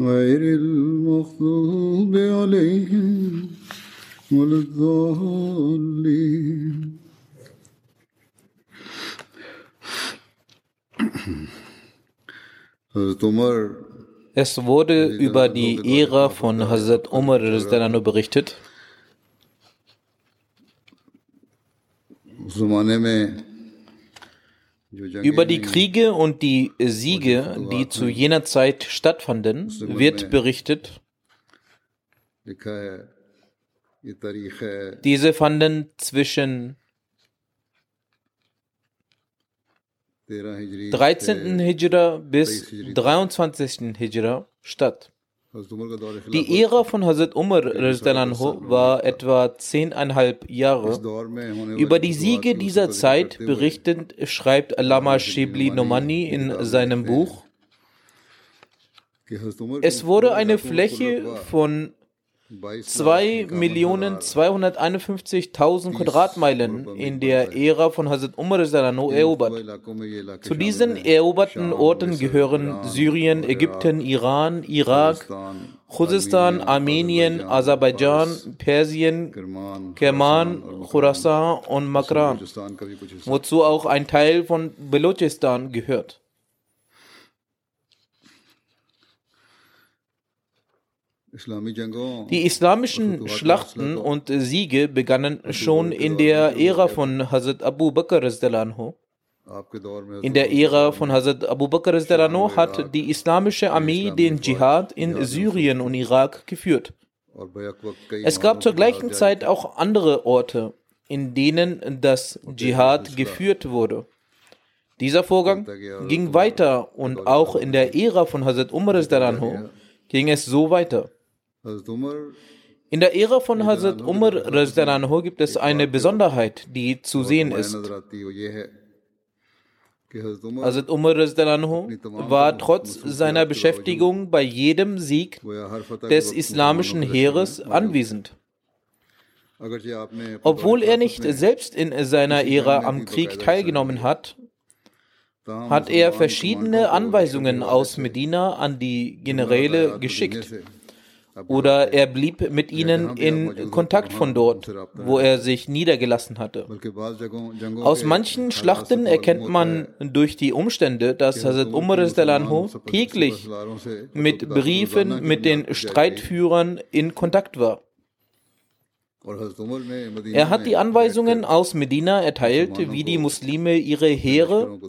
غير المغضوب عليهم ولا الضالين حضرت عمر Es wurde über die Ära von Hazrat Umar radiallahu berichtet. Über die Kriege und die äh, Siege, die zu jener Zeit stattfanden, wird berichtet. Diese fanden zwischen 13. Hijra bis 23. Hijra statt. Die Ära von Hazrat Umar war etwa zehneinhalb Jahre. Über die Siege dieser Zeit berichtend schreibt Lama Shibli Nomani in seinem Buch, es wurde eine Fläche von 2.251.000 Quadratmeilen in der Ära von Hazrat Umar radiallahu erobert. Zu diesen eroberten Orten gehören Syrien, Ägypten, Iran, Irak, Khuzestan, Armenien, Aserbaidschan, Persien, Kerman, Khorasan und Makran, wozu auch ein Teil von Belochistan gehört. Die islamischen Schlachten und Siege begannen schon in der Ära von Hazrat Abu Bakr. In der Ära von Hazrat Abu Bakr hat die islamische Armee den Dschihad in Syrien und Irak geführt. Es gab zur gleichen Zeit auch andere Orte, in denen das Dschihad geführt wurde. Dieser Vorgang ging weiter und auch in der Ära von Hazrat Umar ging es so weiter. In der Ära von Hazrat Umar anhu gibt es eine Besonderheit, die zu sehen ist. Hazrat Umar anhu war trotz seiner Beschäftigung bei jedem Sieg des islamischen Heeres anwesend. Obwohl er nicht selbst in seiner Ära am Krieg teilgenommen hat, hat er verschiedene Anweisungen aus Medina an die Generäle geschickt. Oder er blieb mit ihnen in Kontakt von dort, wo er sich niedergelassen hatte. Aus manchen Schlachten erkennt man durch die Umstände, dass Hazrat Umar täglich mit Briefen mit den Streitführern in Kontakt war. Er hat die Anweisungen aus Medina erteilt, wie die Muslime ihre Heere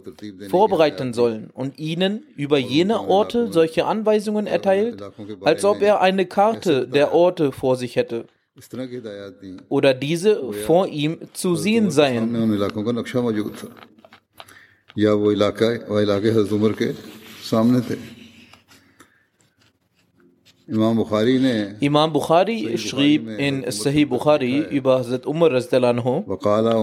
vorbereiten sollen und ihnen über jene Orte solche Anweisungen erteilt, als ob er eine Karte der Orte vor sich hätte oder diese vor ihm zu sehen seien. Ja, wo Ilaka, wo Ilaka Imam Bukhari schrieb in Sahih Bukhari über Hazrat Umar anhu, وقال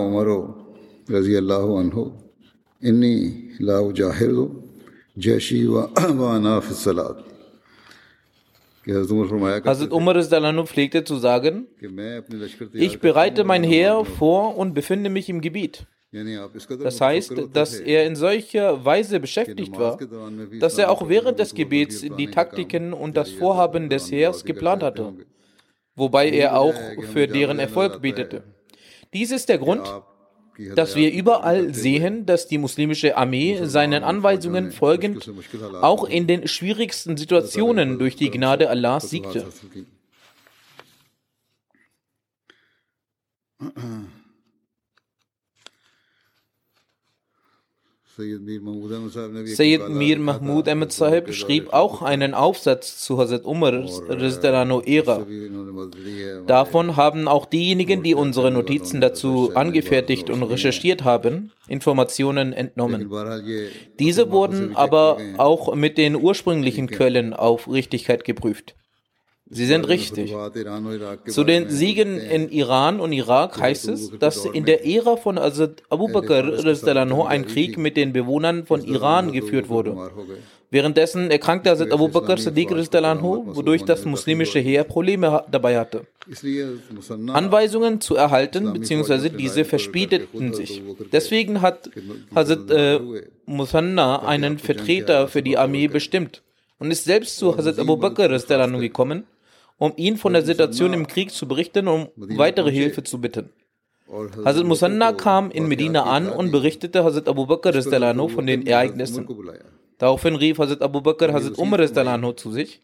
Hazrat Umar anhu pflegte zu sagen, ich bereite mein Heer vor und befinde mich im Gebiet. Das heißt, dass er in solcher Weise beschäftigt war, dass er auch während des Gebets die Taktiken und das Vorhaben des Heers geplant hatte, wobei er auch für deren Erfolg betete. Dies ist der Grund, dass wir überall sehen, dass die muslimische Armee seinen Anweisungen folgend auch in den schwierigsten Situationen durch die Gnade Allahs siegte. Sayyid Mir Mahmud Ahmed Sahib schrieb auch einen Aufsatz zu Hazrat Umars Ära. Davon haben auch diejenigen, die unsere Notizen dazu angefertigt und recherchiert haben, Informationen entnommen. Diese wurden aber auch mit den ursprünglichen Quellen auf Richtigkeit geprüft. Sie sind richtig. Zu den Siegen in Iran und Irak heißt es, dass in der Ära von Azad Abu Bakr ein Krieg mit den Bewohnern von Iran geführt wurde. Währenddessen erkrankte Hazrat Abu Bakr Siddiq wodurch das muslimische Heer Probleme dabei hatte. Anweisungen zu erhalten, beziehungsweise diese verspäteten sich. Deswegen hat Hazrat äh, Musanna einen Vertreter für die Armee bestimmt und ist selbst zu Hazrat Abu Bakr gekommen um ihn von der Situation im Krieg zu berichten und um weitere Hilfe zu bitten. Hazrat Musanna kam in Medina an und berichtete Hazrat Abu Bakr von den Ereignissen. Daraufhin rief Hazrat Abu Bakr Hazrat Umar zu sich.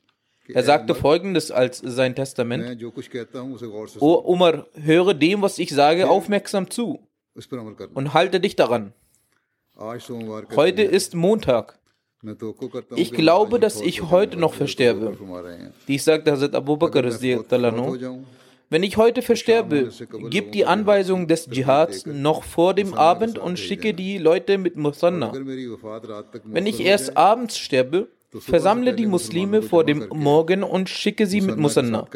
Er sagte folgendes als sein Testament: O Umar, höre dem, was ich sage, aufmerksam zu und halte dich daran. Heute ist Montag. Ich glaube, dass ich heute noch versterbe. Dies sagte Hazrat Abu Bakr. Wenn ich heute versterbe, gib die Anweisung des Dschihads noch vor dem Abend und schicke die Leute mit Musanna. Wenn ich erst abends sterbe, versammle die Muslime vor dem Morgen und schicke sie mit Musanna.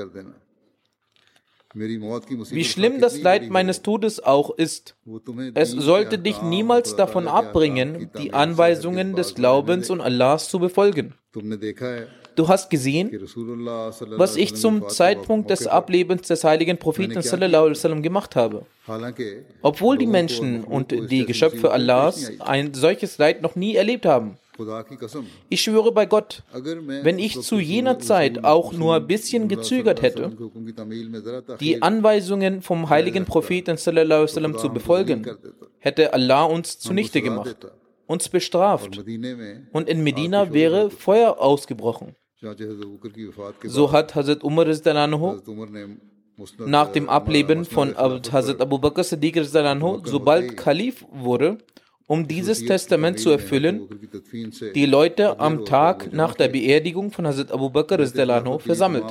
Wie schlimm das Leid meines Todes auch ist, es sollte dich niemals davon abbringen, die Anweisungen des Glaubens und Allahs zu befolgen. Du hast gesehen, was ich zum Zeitpunkt des Ablebens des heiligen Propheten sallam, gemacht habe. Obwohl die Menschen und die Geschöpfe Allahs ein solches Leid noch nie erlebt haben. Ich schwöre bei Gott, wenn ich zu jener Zeit auch nur ein bisschen gezögert hätte, die Anweisungen vom heiligen Propheten sallam, zu befolgen, hätte Allah uns zunichte gemacht, uns bestraft. Und in Medina wäre Feuer ausgebrochen. So hat Hazrat Umar nach dem Ableben von Hazrat Abu Bakr Siddiq sobald Kalif wurde, um dieses Testament zu erfüllen, die Leute am Tag nach der Beerdigung von Hazrat Abu Bakr versammelt.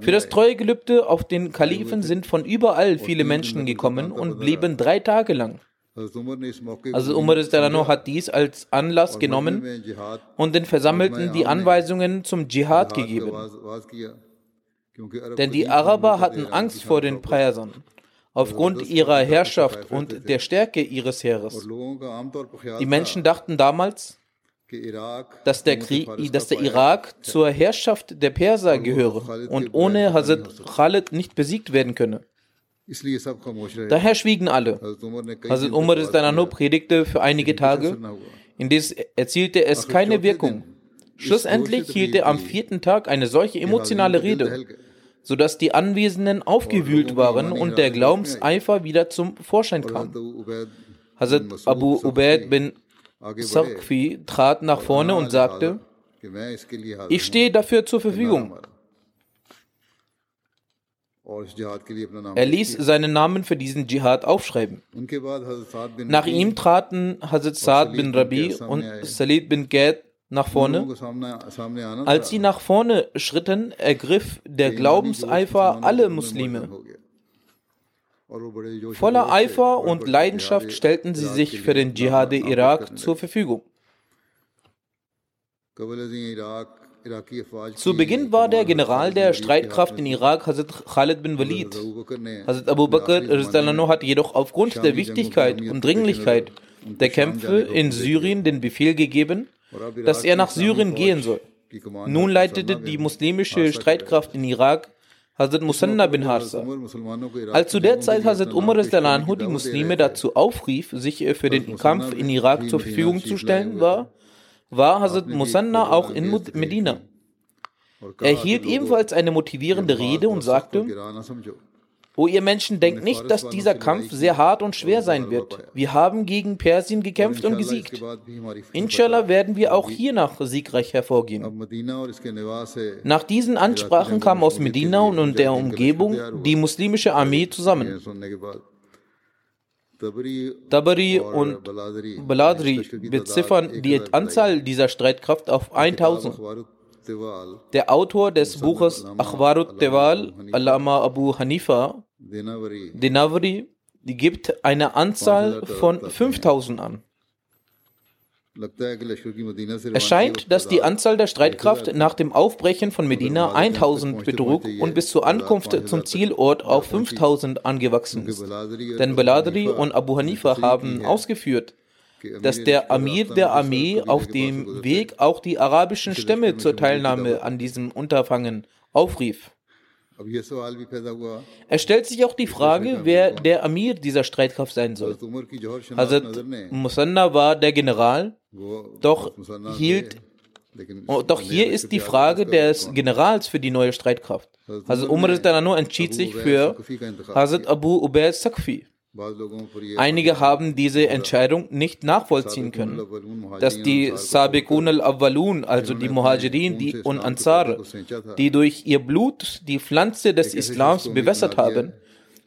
Für das treue Gelübde auf den Kalifen sind von überall viele Menschen gekommen und blieben drei Tage lang. Also Umar hat dies als Anlass genommen und den Versammelten die Anweisungen zum Dschihad gegeben. Denn die Araber hatten Angst vor den Persern aufgrund ihrer Herrschaft und der Stärke ihres Heeres. Die Menschen dachten damals, dass der, Krieg, dass der Irak zur Herrschaft der Perser gehöre und ohne Hazrat Khalid nicht besiegt werden könne. Daher schwiegen alle. Hazrat Umar Danano predigte für einige Tage, indes erzielte es keine Wirkung. Schlussendlich hielt er am vierten Tag eine solche emotionale Rede, sodass die Anwesenden aufgewühlt waren und der Glaubenseifer wieder zum Vorschein kam. Hazrat Abu Ubaid bin Sarqfi trat nach vorne und sagte, ich stehe dafür zur Verfügung. Er ließ seinen Namen für diesen Dschihad aufschreiben. Nach ihm traten Hazrat Saad bin Rabi und Salid bin Gad nach vorne. Als sie nach vorne schritten, ergriff der Glaubenseifer alle Muslime. Voller Eifer und Leidenschaft stellten sie sich für den Dschihad Irak zur Verfügung. Zu Beginn war der General der Streitkraft in Irak Hazrat Khalid bin Walid. Hazrat Abu Bakr hat jedoch aufgrund der Wichtigkeit und Dringlichkeit der Kämpfe in Syrien den Befehl gegeben, dass er nach Syrien gehen soll. Nun leitete die muslimische Streitkraft in Irak Hazrat Musanna bin Harsa. Als zu der Zeit Hazrat Umar die Muslime dazu aufrief, sich für den Kampf in Irak zur Verfügung zu stellen, war, war Hazrat Musanna auch in Medina. Er hielt ebenfalls eine motivierende Rede und sagte, O ihr Menschen, denkt nicht, dass dieser Kampf sehr hart und schwer sein wird. Wir haben gegen Persien gekämpft und gesiegt. Inshallah werden wir auch hiernach siegreich hervorgehen. Nach diesen Ansprachen kam aus Medina und der Umgebung die muslimische Armee zusammen. Tabari und Baladri beziffern die Anzahl dieser Streitkraft auf 1000. Der Autor des Buches Akhbarut Tewal, Allama Abu Hanifa, Denavri, gibt eine Anzahl von 5000 an. Es scheint, dass die Anzahl der Streitkraft nach dem Aufbrechen von Medina 1000 betrug und bis zur Ankunft zum Zielort auf 5000 angewachsen ist. Denn Baladri und Abu Hanifa haben ausgeführt, dass der Amir der Armee auf dem Weg auch die arabischen Stämme zur Teilnahme an diesem Unterfangen aufrief. Es stellt sich auch die Frage, wer der Amir dieser Streitkraft sein soll. Hazrat Musanna war der General, doch hielt Oh, doch hier ist die Frage des Generals für die neue Streitkraft. Hazrat Umar entschied sich für Hazrat Abu Ubaid Sakfi. Einige haben diese Entscheidung nicht nachvollziehen können, dass die Sabiqun al-Awwalun, also die Muhajirin die und Ansar, die durch ihr Blut die Pflanze des Islams bewässert haben,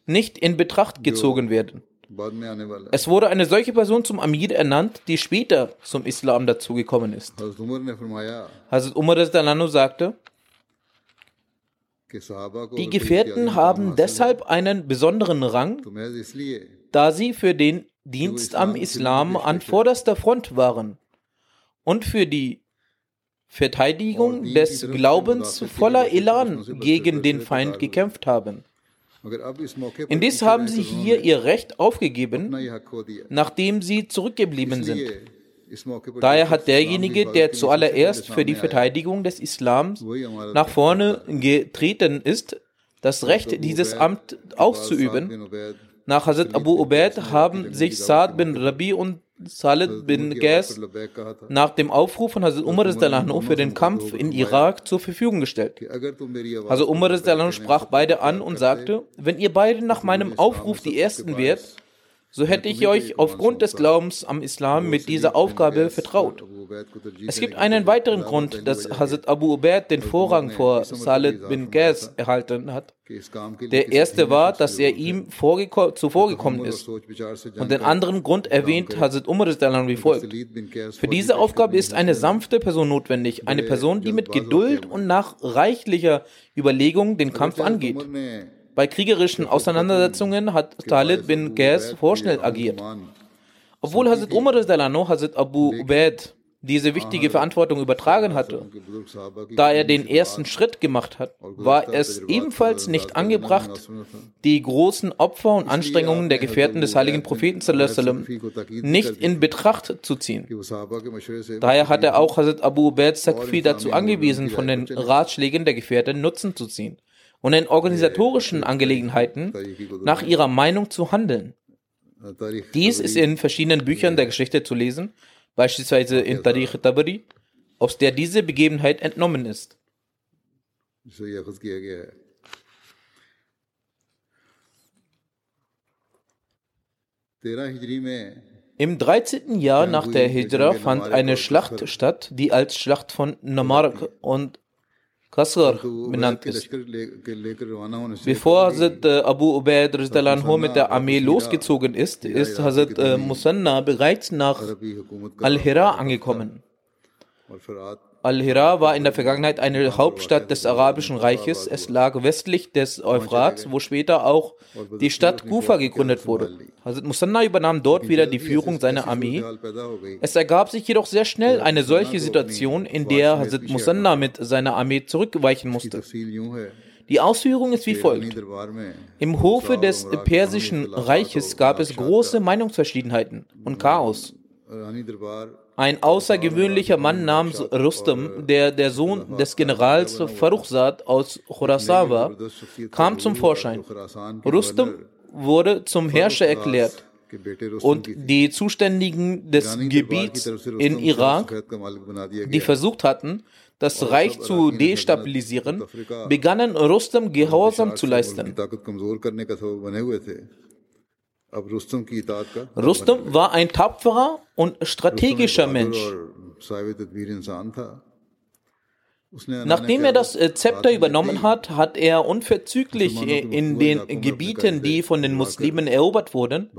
nicht in Betracht gezogen werden. Es wurde eine solche Person zum Amir ernannt, die später zum Islam dazugekommen ist. Hazrat Umar sagte, die Gefährten haben deshalb einen besonderen Rang, da sie für den Dienst am Islam an vorderster Front waren und für die Verteidigung des Glaubens voller Elan gegen den Feind gekämpft haben. Indes haben sie hier ihr Recht aufgegeben, nachdem sie zurückgeblieben sind. Daher hat derjenige, der zuallererst für die Verteidigung des Islams nach vorne getreten ist, das Recht, dieses Amt auszuüben. Nach Hazrat Abu Ubaid haben sich Saad bin Rabi und Salid bin Gas nach dem Aufruf von Hazrat Umar für den Kampf in Irak zur Verfügung gestellt. Also Umar sprach beide an und sagte, wenn ihr beide nach meinem Aufruf die Ersten wärt, so hätte ich euch aufgrund des Glaubens am Islam mit dieser Aufgabe vertraut. Es gibt einen weiteren Grund, dass Hazrat Abu Ubaid den Vorrang vor Salid bin Qais erhalten hat. Der erste war, dass er ihm zuvorgekommen ist. Und den anderen Grund erwähnt Hazrat Umar wie folgt. Für diese Aufgabe ist eine sanfte Person notwendig, eine Person, die mit Geduld und nach reichlicher Überlegung den Kampf angeht. Bei kriegerischen Auseinandersetzungen hat Talib bin Qais vorschnell agiert. Obwohl Hazrat Umar Hazrat Abu Ubaid diese wichtige Verantwortung übertragen hatte, da er den ersten Schritt gemacht hat, war es ebenfalls nicht angebracht, die großen Opfer und Anstrengungen der Gefährten des heiligen Propheten nicht in Betracht zu ziehen. Daher hat er auch Hazrat Abu Ubaid Sakfi dazu angewiesen, von den Ratschlägen der Gefährten Nutzen zu ziehen und in organisatorischen Angelegenheiten nach ihrer Meinung zu handeln. Dies ist in verschiedenen Büchern der Geschichte zu lesen, beispielsweise in Tariq Tabari, aus der diese Begebenheit entnommen ist. Im 13. Jahr nach der Hijra fand eine Schlacht statt, die als Schlacht von Namark und Qasr benannt ist. Bevor Hazrat äh, Abu Ubaid mit der Armee losgezogen ist, ist Hazrat äh, Musanna bereits nach Al-Hira angekommen. Al-Hira war in der Vergangenheit eine Hauptstadt des Arabischen Reiches. Es lag westlich des Euphrats, wo später auch die Stadt Kufa gegründet wurde. Hazrat Musanna übernahm dort wieder die Führung seiner Armee. Es ergab sich jedoch sehr schnell eine solche Situation, in der Hazrat Musanna mit seiner Armee zurückweichen musste. Die Ausführung ist wie folgt. Im Hofe des Persischen Reiches gab es große Meinungsverschiedenheiten und Chaos. Ein außergewöhnlicher Mann namens Rustam, der der Sohn des Generals Farukhzad aus Khorasan war, kam zum Vorschein. Rustam wurde zum Herrscher erklärt und die Zuständigen des Gebiets in Irak, die versucht hatten, das Reich zu destabilisieren, begannen Rustam Gehorsam zu leisten. Rustam war ein tapferer und strategischer Mensch. Nachdem er das äh, Zepter übernommen hat, hat er unverzüglich in den Gebieten, die von den Muslimen erobert wurden,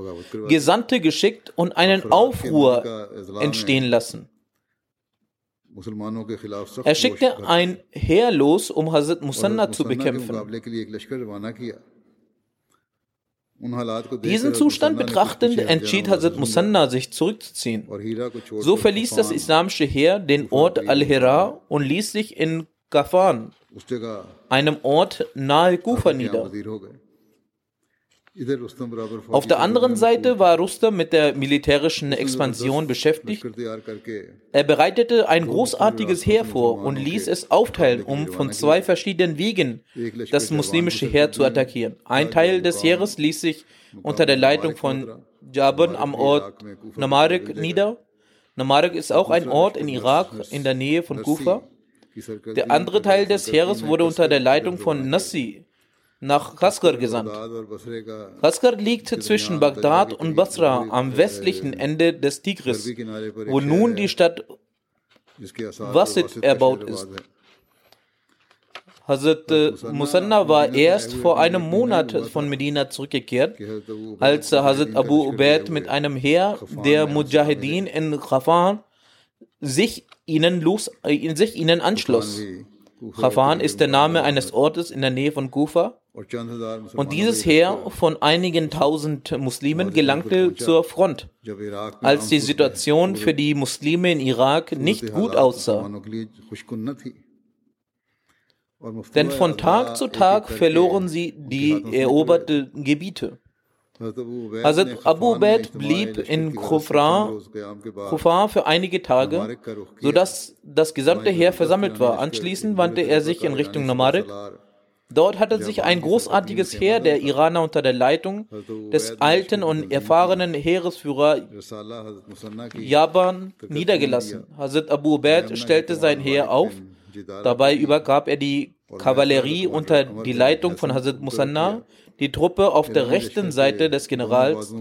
Gesandte geschickt und einen Aufruhr entstehen lassen. Er schickte ein Heer los, um Hazrat Musanna zu bekämpfen. Diesen Zustand betrachtend entschied Hazrat Musanna, sich zurückzuziehen. So verließ das islamische Heer den Ort Al-Hira und ließ sich in Gafan, einem Ort nahe Kufa, nieder. Auf der anderen Seite war Rustam mit der militärischen Expansion beschäftigt. Er bereitete ein großartiges Heer vor und ließ es aufteilen, um von zwei verschiedenen Wegen das muslimische Heer zu attackieren. Ein Teil des Heeres ließ sich unter der Leitung von Jabun am Ort Namarik nieder. Namarik ist auch ein Ort in Irak in der Nähe von Kufa. Der andere Teil des Heeres wurde unter der Leitung von Nassi nach Kaskar gesandt. Kaskar liegt zwischen Bagdad und Basra am westlichen Ende des Tigris, wo nun die Stadt Wasit erbaut ist. Hazrat äh, Musanna war erst vor einem Monat von Medina zurückgekehrt, als Hazrat Abu Ubaid mit einem Heer der Mujahideen in Khafan sich ihnen, los, äh, sich ihnen anschloss. Khafan ist der Name eines Ortes in der Nähe von Kufa. Und dieses Heer von einigen tausend Muslimen gelangte zur Front, als die Situation für die Muslime in Irak nicht gut aussah. Denn von Tag zu Tag verloren sie die eroberten Gebiete. Hazrat Abu Ubaid blieb in Khufra für einige Tage, sodass das gesamte Heer versammelt war. Anschließend wandte er sich in Richtung Namarik. Dort hatte sich ein großartiges Heer der Iraner unter der Leitung des alten und erfahrenen Heeresführer Jaban niedergelassen. Hazrat Abu Ubaid stellte sein Heer auf. Dabei übergab er die Kavallerie unter die Leitung von Hazrat Musanna die Truppe auf der rechten Seite des Generals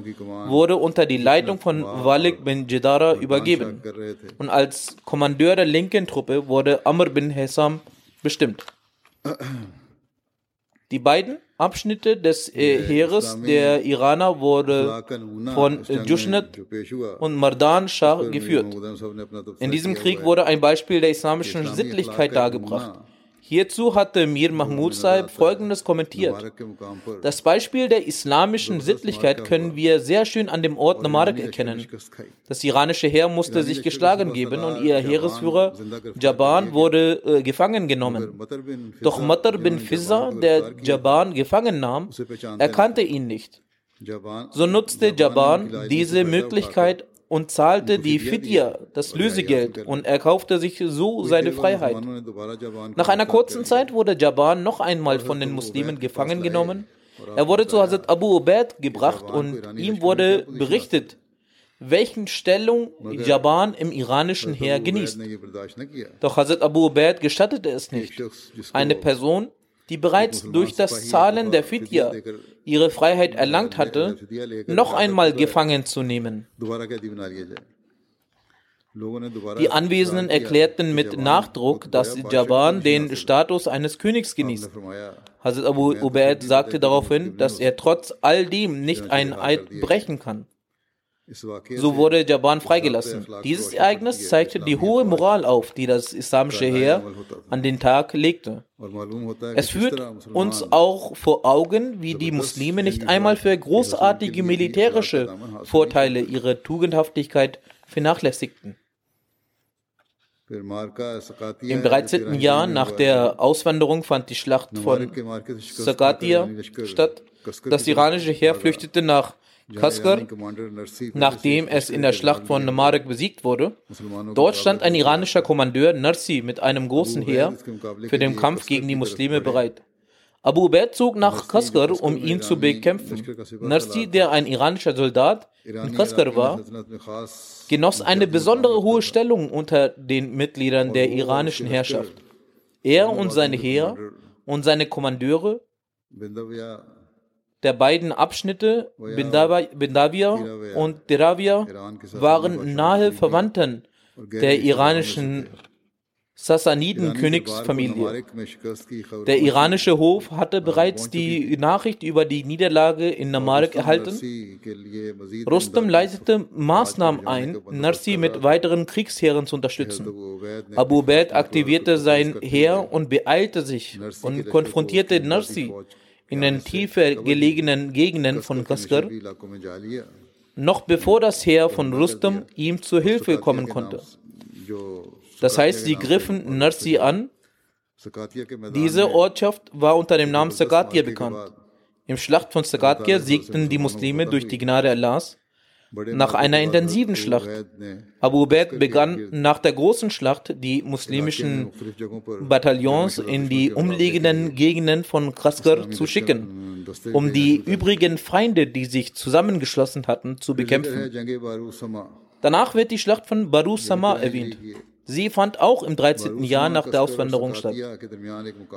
wurde unter die Leitung von Walid bin Jidara übergeben. Und als Kommandeur der linken Truppe wurde Amr bin Hesam bestimmt. Die beiden Abschnitte des äh, Heeres der Iraner wurden von Jushnet und Mardan Shah geführt. In diesem Krieg wurde ein Beispiel der islamischen Sittlichkeit dargebracht. Hierzu hatte Mir Mahmud Saib folgendes kommentiert. Das Beispiel der islamischen Sittlichkeit können wir sehr schön an dem Ort Namarik erkennen. Das iranische Heer musste sich geschlagen geben und ihr Heeresführer Jaban wurde äh, gefangen genommen. Doch Matar bin Fizza, der Jaban gefangen nahm, erkannte ihn nicht. So nutzte Jaban diese Möglichkeit und zahlte die Fidya, das Lösegeld, und er kaufte sich so seine Freiheit. Nach einer kurzen Zeit wurde Jaban noch einmal von den Muslimen gefangen genommen. Er wurde zu Hazrat Abu Ubaid gebracht und ihm wurde berichtet, welchen Stellung Jaban im iranischen Heer genießt. Doch Hazrat Abu Ubaid gestattete es nicht. Eine Person, die bereits durch das Zahlen der Fidya ihre Freiheit erlangt hatte, noch einmal gefangen zu nehmen. Die Anwesenden erklärten mit Nachdruck, dass Jaban den Status eines Königs genießt. Hazrat Abu Ubaid sagte daraufhin, dass er trotz all dem nicht einen Eid brechen kann. So wurde Jaban freigelassen. Dieses Ereignis zeigte die hohe Moral auf, die das islamische Heer an den Tag legte. Es führt uns auch vor Augen, wie die Muslime nicht einmal für großartige militärische Vorteile ihre Tugendhaftigkeit vernachlässigten. Im 13. Jahr nach der Auswanderung fand die Schlacht von Sakatia statt. Das iranische Heer flüchtete nach Kaskar, nachdem es in der Schlacht von Namarek besiegt wurde. Dort stand ein iranischer Kommandeur Narsi mit einem großen Heer für den Kampf gegen die Muslime bereit. Abu Ubaid zog nach Kaskar, um ihn zu bekämpfen. Narsi, der ein iranischer Soldat in Kaskar war, genoss eine besondere hohe Stellung unter den Mitgliedern der iranischen Herrschaft. Er und seine Heer und seine Kommandeure der beiden Abschnitte Bindavia und Deravia waren nahe Verwandten der iranischen Sassaniden-Königsfamilie. Der iranische Hof hatte bereits die Nachricht über die Niederlage in Namarek erhalten. Rustam leitete Maßnahmen ein, Narsi mit weiteren Kriegsheeren zu unterstützen. Abu Ubaid aktivierte sein Heer und beeilte sich und konfrontierte Narsi in den tiefer gelegenen Gegenden von Kaskar, noch bevor das Heer von Rustam ihm zur Hilfe kommen konnte. Das heißt, sie griffen Narsi an. Diese Ortschaft war unter dem Namen Sagatia bekannt. Im Schlacht von Sagatia siegten die Muslime durch die Gnade Allahs nach einer intensiven Schlacht. Abu Ubaid begann nach der großen Schlacht die muslimischen Bataillons in die umliegenden Gegenden von Kaskar zu schicken, um die übrigen Feinde, die sich zusammengeschlossen hatten, zu bekämpfen. Danach wird die Schlacht von Baru Sama erwähnt. Sie fand auch im 13. Jahr nach der Auswanderung statt.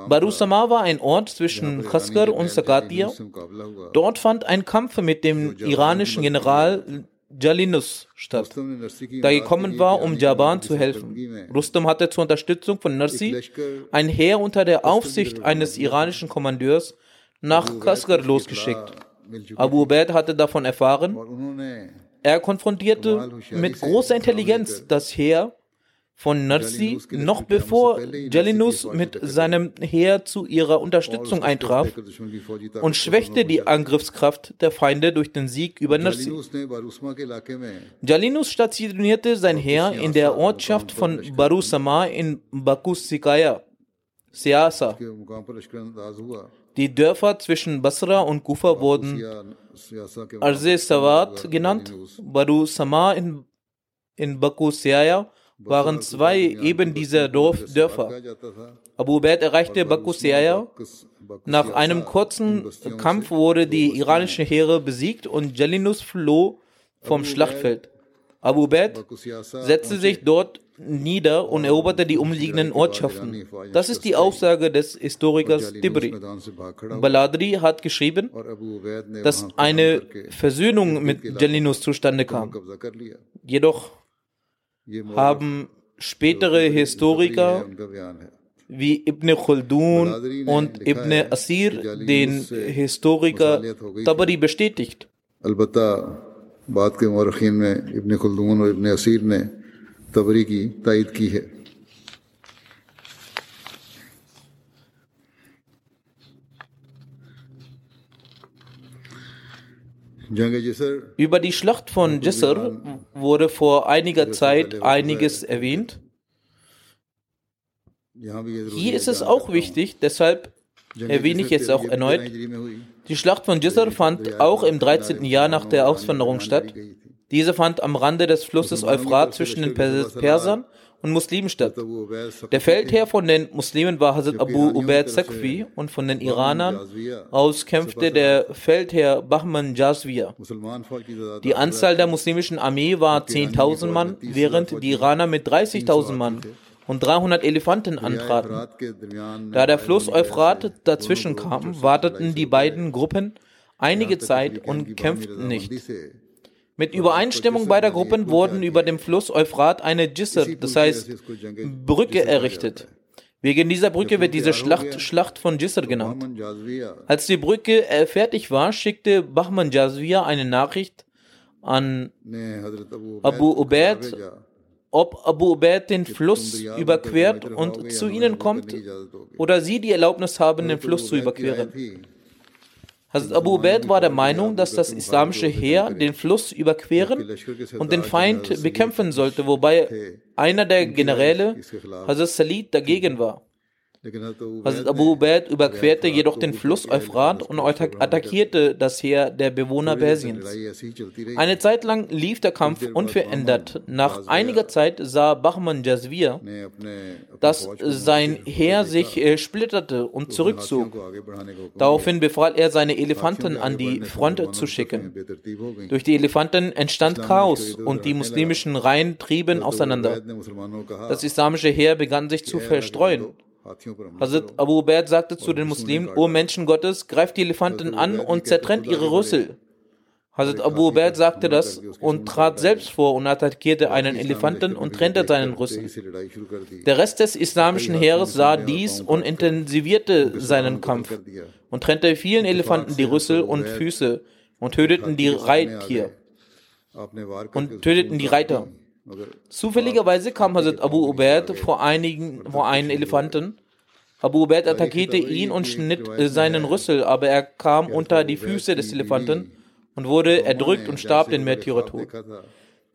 Baru Sama war ein Ort zwischen Khaskar und Sagatia. Dort fand ein Kampf mit dem iranischen General Jalinus statt, der gekommen war, um Jaban zu helfen. Rustam hatte zur Unterstützung von Narsi ein Heer unter der Aufsicht eines iranischen Kommandeurs nach Khaskar losgeschickt. Abu Ubaid hatte davon erfahren. Er konfrontierte mit großer Intelligenz das Heer von Narsi, noch bevor Jalinus mit seinem Heer zu ihrer Unterstützung eintraf und schwächte die Angriffskraft der Feinde durch den Sieg über Narsi. Jalinus stationierte sein Heer in der Ortschaft von Barusama in Bakusikaya, Siasa. Die Dörfer zwischen Basra und Kufa wurden Arze Sawat genannt, Baru Sama in, in Bakusiaya waren zwei eben dieser Dorf, Dörfer. Abu Ubaid erreichte Bakusiaya. Nach einem kurzen Kampf wurde die iranische Heere besiegt und Jalinus floh vom Schlachtfeld. Abu Ubaid setzte sich dort nieder und eroberte die umliegenden Ortschaften. Das ist die Aussage des Historikers Tibri. Baladri hat geschrieben, dass eine Versöhnung mit Jalinus zustande kam. Jedoch haben spätere Historiker wie Ibn Khaldun und Ibn Asir den Historiker Tabari bestätigt. بعد کے مورخین میں ابن خلدون اور ابن اسیر نے تبری Über die Schlacht von Jisr wurde vor einiger Zeit einiges erwähnt. Hier ist es auch wichtig, deshalb erwähne ich es auch erneut. Die Schlacht von Jisr fand auch im 13. Jahr nach der Auswanderung statt. Diese fand am Rande des Flusses Euphrat zwischen den Persern und Muslimen statt. Der Feldherr von den Muslimen war Hazrat Abu Ubaid Sakfi und von den Iranern aus kämpfte der Feldherr Bahman Jazvia. Die Anzahl der muslimischen Armee war 10.000 Mann, während die Iraner mit 30.000 Mann und 300 Elefanten antraten. Da der Fluss Euphrat dazwischen kam, warteten die beiden Gruppen einige Zeit und kämpften nicht. Mit Übereinstimmung beider Gruppen wurden über dem Fluss Euphrat eine Jisr, das heißt Brücke errichtet. Wegen dieser Brücke wird diese Schlacht Schlacht von Jisr genannt. Als die Brücke äh, fertig war, schickte Bahman Jazvia eine Nachricht an Abu Ubaid, ob Abu Ubaid den Fluss überquert und zu ihnen kommt oder sie die Erlaubnis haben, den Fluss zu überqueren. Hazrat Abu Ubaid war der Meinung, dass das islamische Heer den Fluss überqueren und den Feind bekämpfen sollte, wobei einer der Generäle, Hazrat Salid, dagegen war. Hazrat Abu Ubaid überquerte jedoch den Fluss Euphrat und attackierte das Heer der Bewohner Persiens. Eine Zeit lang lief der Kampf unverändert. Nach einiger Zeit sah Bahman Jazvir, dass sein Heer sich äh, splitterte und zurückzog. Daraufhin befahl er, seine Elefanten an die Front zu schicken. Durch die Elefanten entstand Chaos und die muslimischen Reihen trieben auseinander. Das islamische Heer begann sich zu verstreuen. Hazrat Abu Ubaid sagte zu den Muslimen, O Menschen Gottes, greift die Elefanten an und zertrennt ihre Rüssel. Hazrat Abu Ubaid sagte das und trat selbst vor und attackierte einen Elefanten und trennte seinen Rüssel. Der Rest des islamischen Heeres sah dies und intensivierte seinen Kampf und trennte vielen Elefanten die Rüssel und Füße und töteten die Reittier. und töteten die Reiter. Zufälligerweise kam Hazrat Abu Ubaid vor, einigen, vor einen Elefanten. Abu Ubaid attackierte ihn und schnitt seinen Rüssel, aber er kam unter die Füße des Elefanten und wurde erdrückt und starb den Märtyrertod.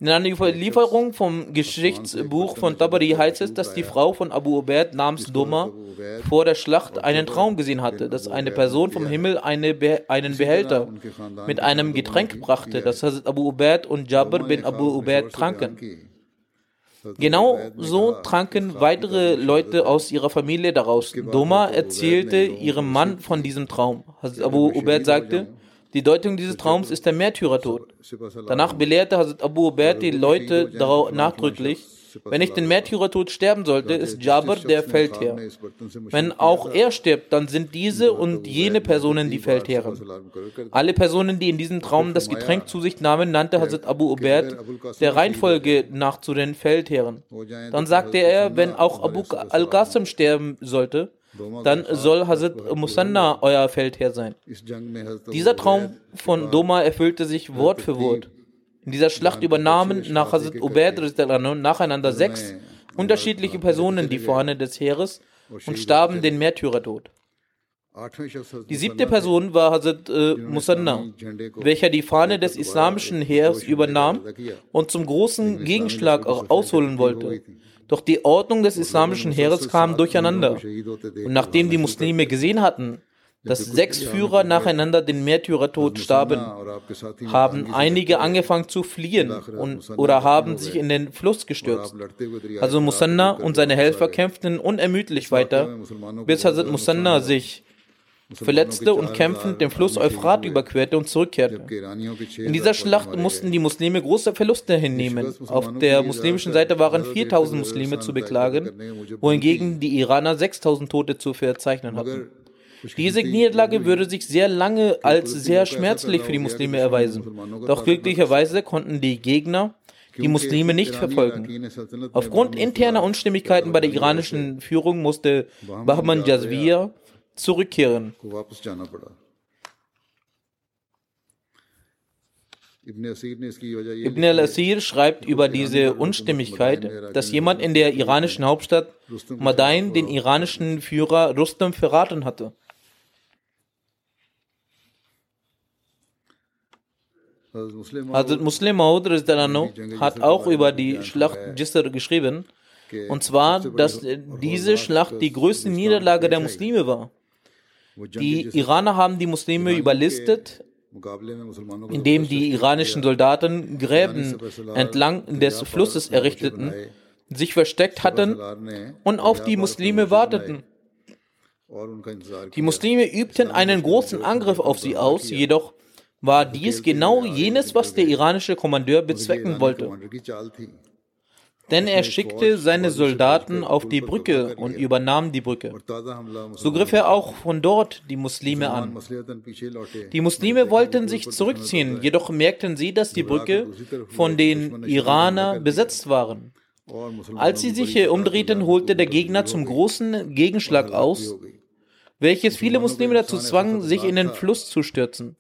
In einer Überlieferung vom Geschichtsbuch von Tabari heißt es, dass die Frau von Abu Ubaid namens Doma vor der Schlacht einen Traum gesehen hatte, dass eine Person vom Himmel eine Be einen Behälter mit einem Getränk brachte, das Hazrat Abu Ubaid und Jabir bin Abu Ubaid tranken. Genau so tranken weitere Leute aus ihrer Familie daraus. Doma erzählte ihrem Mann von diesem Traum. Hazrat Abu Ubaid sagte, die Deutung dieses Traums ist der Märtyrertod. Danach belehrte Hazrat Abu Ubaid die Leute nachdrücklich, wenn ich den Märtyrertod sterben sollte, ist Jabir der Feldherr. Wenn auch er stirbt, dann sind diese und jene Personen die Feldherren. Alle Personen, die in diesem Traum das Getränk zu sich nahmen, nannte Hazrat Abu Ubaid der Reihenfolge nach zu den Feldherren. Dann sagte er, wenn auch Abu al-Qasim sterben sollte, dann soll Hazrat Musanna euer Feldherr sein. Dieser Traum von Doma erfüllte sich Wort für Wort. In dieser Schlacht übernahmen nach Hazrat Ubaid nacheinander sechs unterschiedliche Personen die Fahne des Heeres und starben den Märtyrertod. Die siebte Person war Hazrat äh, Musanna, welcher die Fahne des islamischen Heers übernahm und zum großen Gegenschlag ausholen wollte. Doch die Ordnung des islamischen Heeres kam durcheinander. Und nachdem die Muslime gesehen hatten, dass sechs Führer nacheinander den Märtyrertod starben, haben einige angefangen zu fliehen und, oder haben sich in den Fluss gestürzt. Also Musanna und seine Helfer kämpften unermüdlich weiter, bis Hazrat Musanna sich verletzte und kämpfend den Fluss Euphrat überquerte und zurückkehrte. In dieser Schlacht mussten die Muslime große Verluste hinnehmen. Auf der muslimischen Seite waren 4000 Muslime zu beklagen, wohingegen die Iraner 6000 Tote zu verzeichnen hatten. Diese Niederlage würde sich sehr lange als sehr schmerzlich für die Muslime erweisen. Doch glücklicherweise konnten die Gegner die Muslime nicht verfolgen. Aufgrund interner Unstimmigkeiten bei der iranischen Führung musste Bahman Jazvir zurückkehren. Ibn al-Asir schreibt über diese Unstimmigkeit, dass jemand in der iranischen Hauptstadt Madain den iranischen Führer Rustam verraten hatte. Hazrat Muslim Maud hat auch über die Schlacht Jisr geschrieben, und zwar, dass diese Schlacht die größte Niederlage der Muslime war. Die Iraner haben die Muslime überlistet, indem die iranischen Soldaten Gräben entlang des Flusses errichteten, sich versteckt hatten und auf die Muslime warteten. Die Muslime übten einen großen Angriff auf sie aus, jedoch war dies genau jenes, was der iranische Kommandeur bezwecken wollte. Denn er schickte seine Soldaten auf die Brücke und übernahm die Brücke. So griff er auch von dort die Muslime an. Die Muslime wollten sich zurückziehen, jedoch merkten sie, dass die Brücke von den Iranern besetzt waren. Als sie sich umdrehten, holte der Gegner zum großen Gegenschlag aus welches viele Muslime dazu zwang, sich in den Fluss zu stürzen.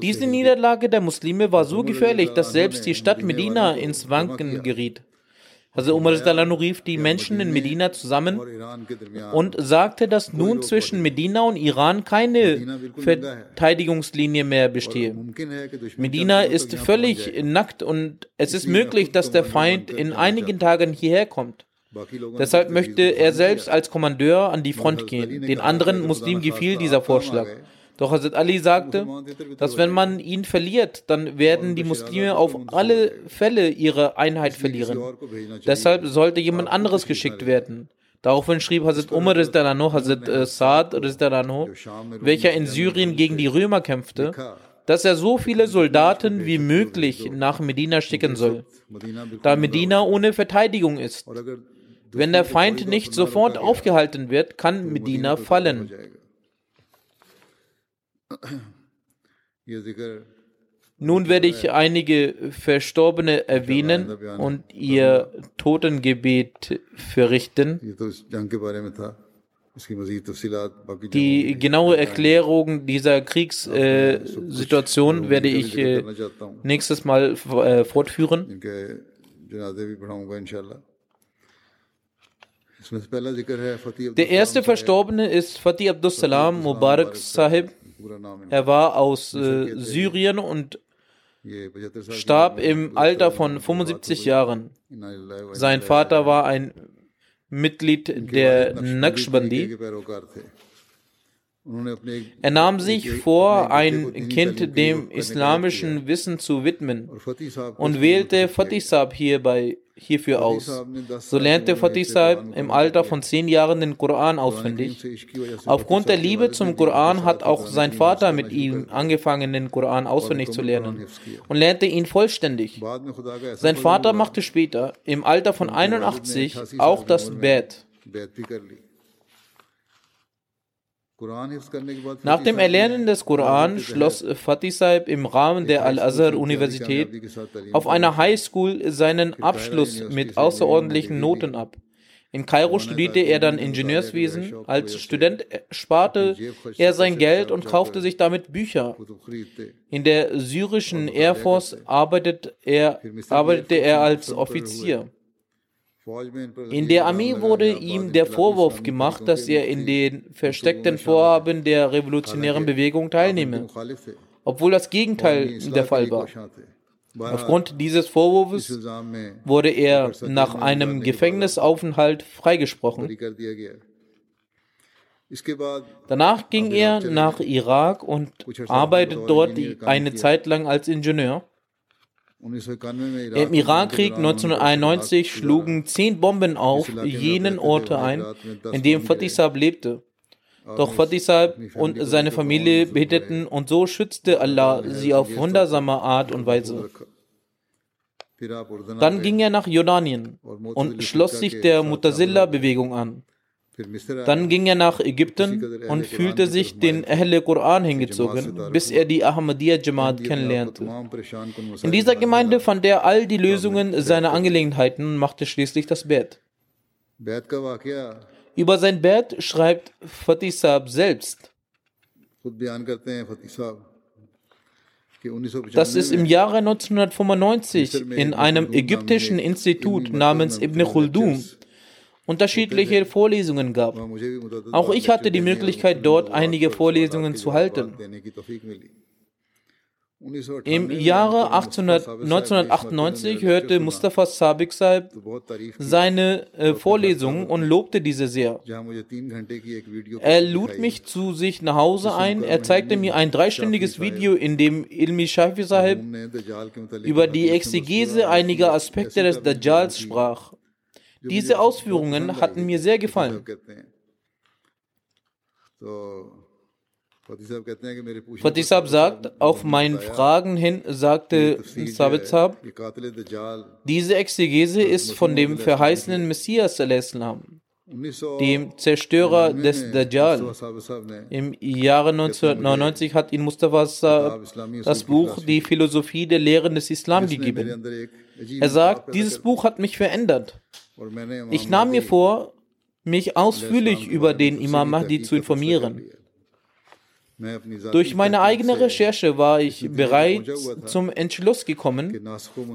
Diese Niederlage der Muslime war so gefährlich, dass selbst die Stadt Medina ins Wanken geriet. Also Umar rief die Menschen in Medina zusammen und sagte, dass nun zwischen Medina und Iran keine Verteidigungslinie mehr bestehe. Medina ist völlig nackt und es ist möglich, dass der Feind in einigen Tagen hierher kommt. Deshalb möchte er selbst als Kommandeur an die Front gehen. Den anderen Muslimen gefiel dieser Vorschlag. Doch Hazrat Ali sagte, dass wenn man ihn verliert, dann werden die Muslime auf alle Fälle ihre Einheit verlieren. Deshalb sollte jemand anderes geschickt werden. Daraufhin schrieb Hazrat Umar Rizdanano, Hazrat äh, Saad Rizdanano, welcher in Syrien gegen die Römer kämpfte, dass er so viele Soldaten wie möglich nach Medina schicken soll, da Medina ohne Verteidigung ist. Wenn der Feind nicht sofort aufgehalten wird, kann Medina fallen. Nun werde ich einige Verstorbene erwähnen und ihr Totengebet verrichten. Die genaue Erklärung dieser Kriegssituation äh, werde ich äh, nächstes Mal äh, fortführen. Der erste Verstorbene ist Fatih Abdus Salam Mubarak Sahib. Er war aus äh, Syrien und starb im Alter von 75 Jahren. Sein Vater war ein Mitglied der Naqshbandi. Er nahm sich vor, ein Kind dem islamischen Wissen zu widmen und wählte Fatih Saab hierbei hierfür aus. So lernte Fatih Saib im Alter von zehn Jahren den Koran auswendig. Aufgrund der Liebe zum Koran hat auch sein Vater mit ihm angefangen, den Koran auswendig zu lernen und lernte ihn vollständig. Sein Vater machte später im Alter von 81 auch das Bett. Nach dem Erlernen des Koran schloss Fatih Saib im Rahmen der Al-Azhar-Universität auf einer Highschool seinen Abschluss mit außerordentlichen Noten ab. In Kairo studierte er dann Ingenieurswesen. Als Student sparte er sein Geld und kaufte sich damit Bücher. In der syrischen Air Force arbeitet er, arbeitete er als Offizier. In der Armee wurde ihm der Vorwurf gemacht, dass er in den versteckten Vorhaben der revolutionären Bewegung teilnehme, obwohl das Gegenteil der Fall war. Aufgrund dieses Vorwurfs wurde er nach einem Gefängnisaufenthalt freigesprochen. Danach ging er nach Irak und arbeitete dort eine Zeit lang als Ingenieur. Im Irakkrieg 1991 schlugen zehn Bomben auf jenen Orte ein, in dem Fatih Saab lebte. Doch Fatih Saab und seine Familie beteten und so schützte Allah sie auf wundersame Art und Weise. Dann ging er nach Jordanien und schloss sich der Mutazilla-Bewegung an. Dann ging er nach Ägypten und fühlte sich den Ahle Quran hingezogen, bis er die Ahmadiyya Jamaat kennenlernte. In dieser Gemeinde fand er all die Lösungen seiner Angelegenheiten und machte schließlich das Bett. Über sein Bett schreibt Fatih Saab selbst, dass es im Jahre 1995 in einem ägyptischen Institut namens Ibn Khaldun unterschiedliche Vorlesungen gab. Auch ich hatte die Möglichkeit, dort einige Vorlesungen zu halten. Im Jahre 1800, 1998 hörte Mustafa Sabik Saib seine äh, Vorlesungen und lobte diese sehr. Er lud mich zu sich nach Hause ein. Er zeigte mir ein dreistündiges Video, in dem Ilmi Shafi Sahib über die Exegese einiger Aspekte des Dajjals sprach. Diese Ausführungen hatten mir sehr gefallen. Fatih Saab sagt, auf meinen Fragen hin sagte Sabit Saab, diese Exegese ist von dem verheißenen Messias dem Zerstörer des Dajjal. Im Jahre 1999 hat ihn Mustafa Saab das Buch Die Philosophie der Lehren des Islam gegeben. Er sagt, dieses Buch hat mich verändert. Ich nahm mir vor, mich ausführlich über den Imam Mahdi zu informieren. Durch meine eigene Recherche war ich bereits zum Entschluss gekommen,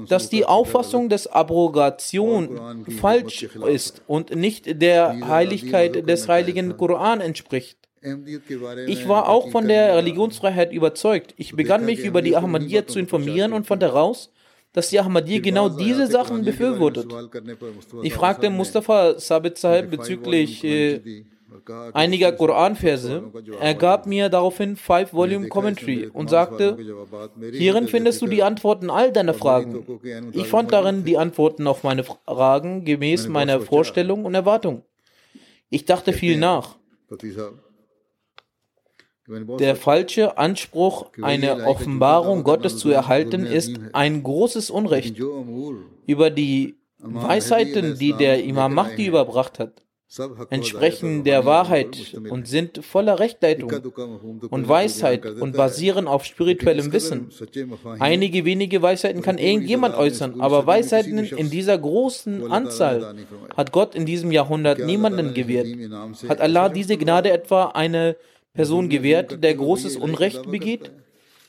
dass die Auffassung des Abrogation falsch ist und nicht der Heiligkeit des heiligen Koran entspricht. Ich war auch von der Religionsfreiheit überzeugt. Ich begann mich über die Ahmadiyya zu informieren und fand heraus, dass die Ahmadiyya genau diese Sachen befürwortet. Ich fragte Mustafa Sabit Sahib bezüglich äh, einiger Koranverse. Er gab mir daraufhin Five Volume Commentary und sagte, hierin findest du die Antworten all deiner Fragen. Ich fand darin die Antworten auf meine Fragen gemäß meiner Vorstellung und Erwartung. Ich dachte viel nach. Der falsche Anspruch, eine Offenbarung Gottes zu erhalten, ist ein großes Unrecht über die Weisheiten, die der Imam Mahdi überbracht hat entsprechen der Wahrheit und sind voller Rechtleitung und Weisheit und basieren auf spirituellem Wissen. Einige wenige Weisheiten kann irgendjemand äußern, aber Weisheiten in dieser großen Anzahl hat Gott in diesem Jahrhundert niemanden gewährt. Hat Allah diese Gnade etwa eine Person gewährt, der großes Unrecht begeht?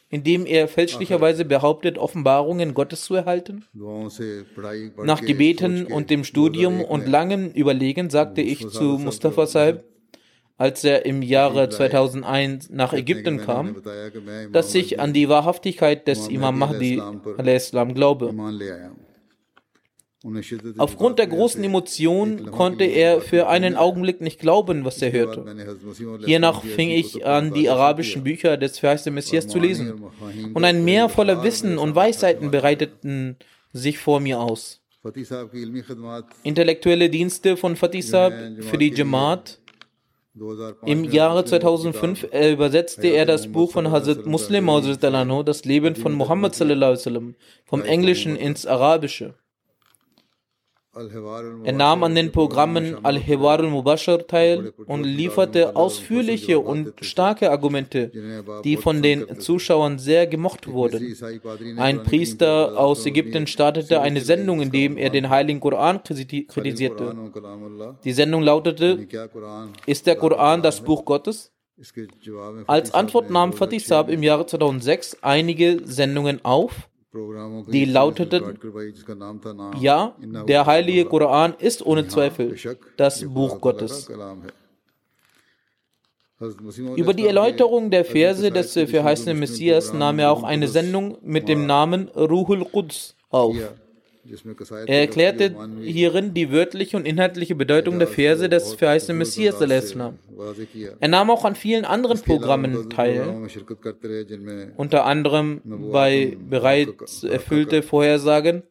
indem er fälschlicherweise behauptet, Offenbarungen Gottes zu erhalten? Nach Gebeten und dem Studium und langem Überlegen sagte ich zu Mustafa Sahib, als er im Jahre 2001 nach Ägypten kam, dass ich an die Wahrhaftigkeit des Imam Mahdi glaube. Aufgrund der großen Emotion konnte er für einen Augenblick nicht glauben, was er hörte. Hiernach fing ich an, die arabischen Bücher des verheißten Messias zu lesen. Und ein Meer voller Wissen und Weisheiten bereiteten sich vor mir aus. Intellektuelle Dienste von Fatih Saab für die Jamaat. Im Jahre 2005 übersetzte er das Buch von Hazrat Muslim, das Leben von Muhammad, vom Englischen ins Arabische. Er nahm an den Programmen Al-Hiwar al-Mubashar teil und lieferte ausführliche und starke Argumente, die von den Zuschauern sehr gemocht wurden. Ein Priester aus Ägypten startete eine Sendung, in dem er den Heiligen Koran kritisierte. Die Sendung lautete, ist der Koran das Buch Gottes? Als Antwort nahm Fatih Saab im Jahre 2006 einige Sendungen auf die lauteten, ja, der heilige Koran ist ohne Zweifel das Buch Gottes. Über die Erläuterung der Verse des verheißenen Messias nahm er auch eine Sendung mit dem Namen Ruhul Quds auf. Er erklärte hierin die wörtliche und inhaltliche Bedeutung der Verse des verheißenen Messias. Er nahm auch an vielen anderen Programmen teil, unter anderem bei bereits erfüllte Vorhersagen,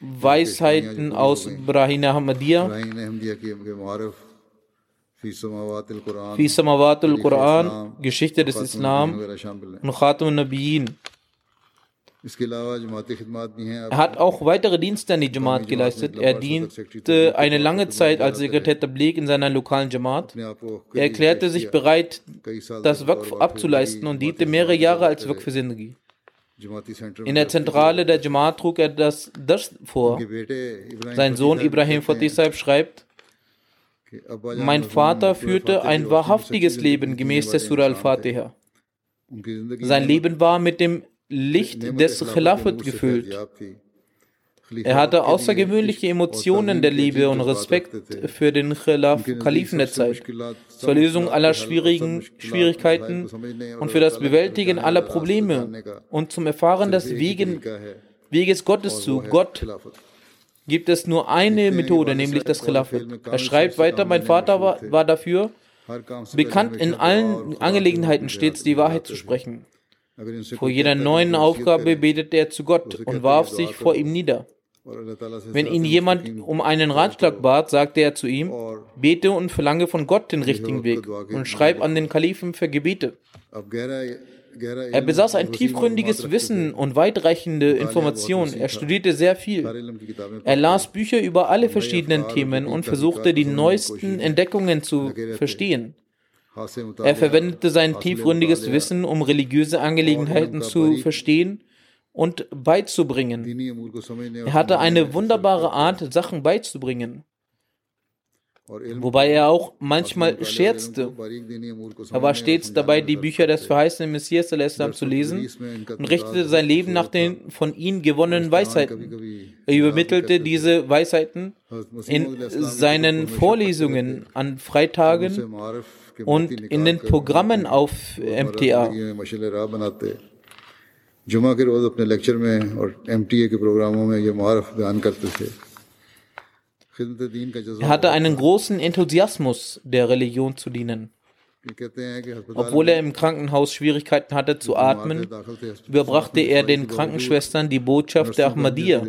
Weisheiten aus Brahina Ahmadiyya, Fi Samawat al-Quran, Geschichte des Islam und Khatam al-Nabiyin. Er hat auch weitere Dienste an die Jamaat geleistet. Er diente eine lange Zeit als Sekretär Tabligh in seiner lokalen Jamaat. Er erklärte sich bereit, das Waqf abzuleisten und diente mehrere Jahre als Waqf für Sindagi. In der Zentrale der Jamaat trug er das das vor. Sein Sohn Ibrahim Fatih Saib schreibt, mein Vater führte ein wahrhaftiges Leben gemäß der Surah al-Fatiha. Sein Leben war mit dem Licht des Khilafat gefüllt. Er hatte außergewöhnliche Emotionen der Liebe und Respekt für den Khilaf, Kalifen der Zeit, zur Lösung aller schwierigen Schwierigkeiten und für das Bewältigen aller Probleme und zum Erfahren des Wegen, Weges Gottes zu Gott gibt es nur eine Methode, nämlich das Khilafat. Er schreibt weiter, mein Vater war, war dafür bekannt, in allen Angelegenheiten stets die Wahrheit zu sprechen. Vor jeder neuen Aufgabe betete er zu Gott und warf sich vor ihm nieder. Wenn ihn jemand um einen Ratschlag bat, sagte er zu ihm, bete und verlange von Gott den richtigen Weg und schreib an den Kalifen für Gebete. Er besaß ein tiefgründiges Wissen und weitreichende Informationen. Er studierte sehr viel. Er las Bücher über alle verschiedenen Themen und versuchte die neuesten Entdeckungen zu verstehen. Er verwendete sein tiefgründiges Wissen, um religiöse Angelegenheiten zu verstehen und beizubringen. Er hatte eine wunderbare Art, Sachen beizubringen. Wobei er auch manchmal scherzte. Er war stets dabei, die Bücher des verheißenen Messias zu lesen und richtete sein Leben nach den von ihm gewonnenen Weisheiten. Er übermittelte diese Weisheiten in seinen Vorlesungen an Freitagen und in den Programmen auf MTA. जुमा के रोज़ अपने लेक्चर में और एम के प्रोग्रामों में ये मुहारफ बयान करते थे er hatte einen großen Enthusiasmus, der Religion zu dienen. Obwohl er im Krankenhaus Schwierigkeiten hatte zu atmen, überbrachte er den Krankenschwestern die Botschaft der Ahmadiyya.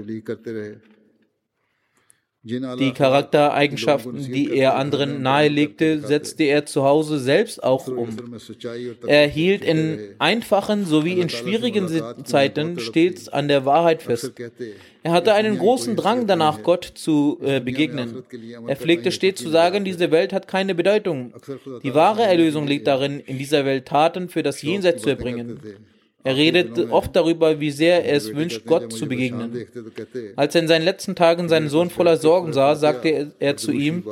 Die Charaktereigenschaften, die er anderen nahelegte, setzte er zu Hause selbst auch um. Er hielt in einfachen sowie in schwierigen Zeiten stets an der Wahrheit fest. Er hatte einen großen Drang danach, Gott zu äh, begegnen. Er pflegte stets zu sagen, diese Welt hat keine Bedeutung. Die wahre Erlösung liegt darin, in dieser Welt Taten für das Jenseits zu erbringen. Er redet oft darüber, wie sehr er es wünscht, Gott zu begegnen. Als er in seinen letzten Tagen seinen Sohn voller Sorgen sah, sagte er zu ihm,